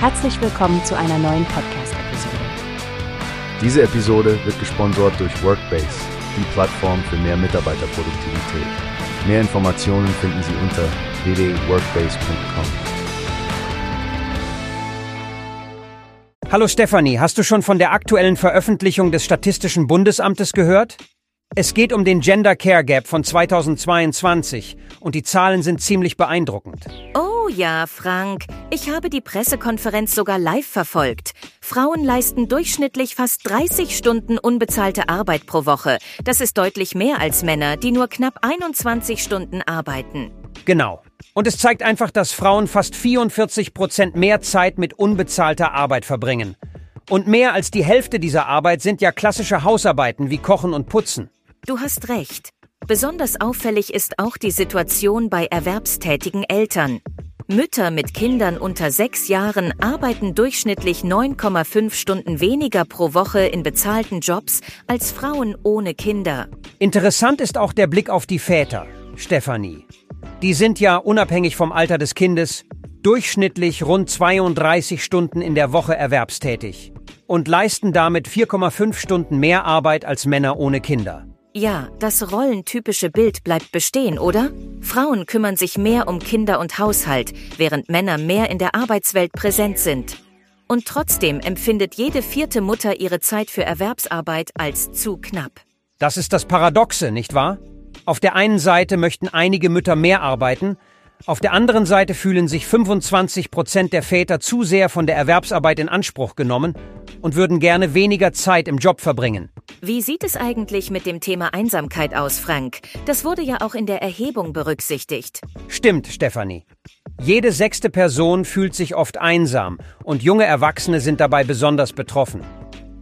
Herzlich willkommen zu einer neuen Podcast-Episode. Diese Episode wird gesponsert durch Workbase, die Plattform für mehr Mitarbeiterproduktivität. Mehr Informationen finden Sie unter www.workbase.com. Hallo Stefanie, hast du schon von der aktuellen Veröffentlichung des Statistischen Bundesamtes gehört? Es geht um den Gender Care Gap von 2022 und die Zahlen sind ziemlich beeindruckend. Oh ja, Frank, ich habe die Pressekonferenz sogar live verfolgt. Frauen leisten durchschnittlich fast 30 Stunden unbezahlte Arbeit pro Woche. Das ist deutlich mehr als Männer, die nur knapp 21 Stunden arbeiten. Genau. Und es zeigt einfach, dass Frauen fast 44 Prozent mehr Zeit mit unbezahlter Arbeit verbringen. Und mehr als die Hälfte dieser Arbeit sind ja klassische Hausarbeiten wie Kochen und Putzen. Du hast recht. Besonders auffällig ist auch die Situation bei erwerbstätigen Eltern. Mütter mit Kindern unter sechs Jahren arbeiten durchschnittlich 9,5 Stunden weniger pro Woche in bezahlten Jobs als Frauen ohne Kinder. Interessant ist auch der Blick auf die Väter, Stefanie. Die sind ja unabhängig vom Alter des Kindes durchschnittlich rund 32 Stunden in der Woche erwerbstätig und leisten damit 4,5 Stunden mehr Arbeit als Männer ohne Kinder. Ja, das rollentypische Bild bleibt bestehen, oder? Frauen kümmern sich mehr um Kinder und Haushalt, während Männer mehr in der Arbeitswelt präsent sind. Und trotzdem empfindet jede vierte Mutter ihre Zeit für Erwerbsarbeit als zu knapp. Das ist das Paradoxe, nicht wahr? Auf der einen Seite möchten einige Mütter mehr arbeiten, auf der anderen Seite fühlen sich 25 Prozent der Väter zu sehr von der Erwerbsarbeit in Anspruch genommen und würden gerne weniger Zeit im Job verbringen. Wie sieht es eigentlich mit dem Thema Einsamkeit aus, Frank? Das wurde ja auch in der Erhebung berücksichtigt. Stimmt, Stefanie. Jede sechste Person fühlt sich oft einsam und junge Erwachsene sind dabei besonders betroffen.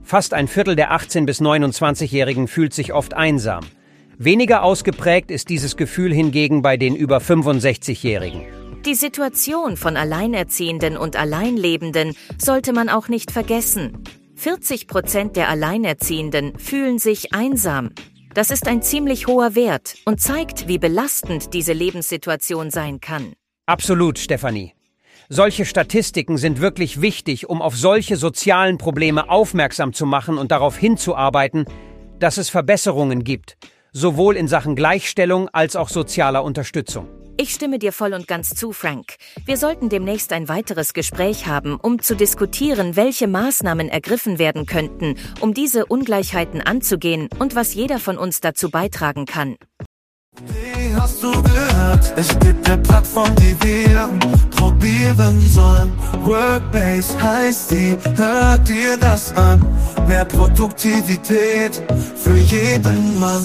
Fast ein Viertel der 18- bis 29-Jährigen fühlt sich oft einsam. Weniger ausgeprägt ist dieses Gefühl hingegen bei den über 65-Jährigen. Die Situation von Alleinerziehenden und Alleinlebenden sollte man auch nicht vergessen. 40 Prozent der Alleinerziehenden fühlen sich einsam. Das ist ein ziemlich hoher Wert und zeigt, wie belastend diese Lebenssituation sein kann. Absolut, Stefanie. Solche Statistiken sind wirklich wichtig, um auf solche sozialen Probleme aufmerksam zu machen und darauf hinzuarbeiten, dass es Verbesserungen gibt sowohl in Sachen Gleichstellung als auch sozialer Unterstützung. Ich stimme dir voll und ganz zu, Frank. Wir sollten demnächst ein weiteres Gespräch haben, um zu diskutieren, welche Maßnahmen ergriffen werden könnten, um diese Ungleichheiten anzugehen und was jeder von uns dazu beitragen kann. Wie hast du gehört? Es gibt eine Plattform, die wir probieren sollen. Workbase heißt die, hört dir das an. Mehr Produktivität für jeden Mann.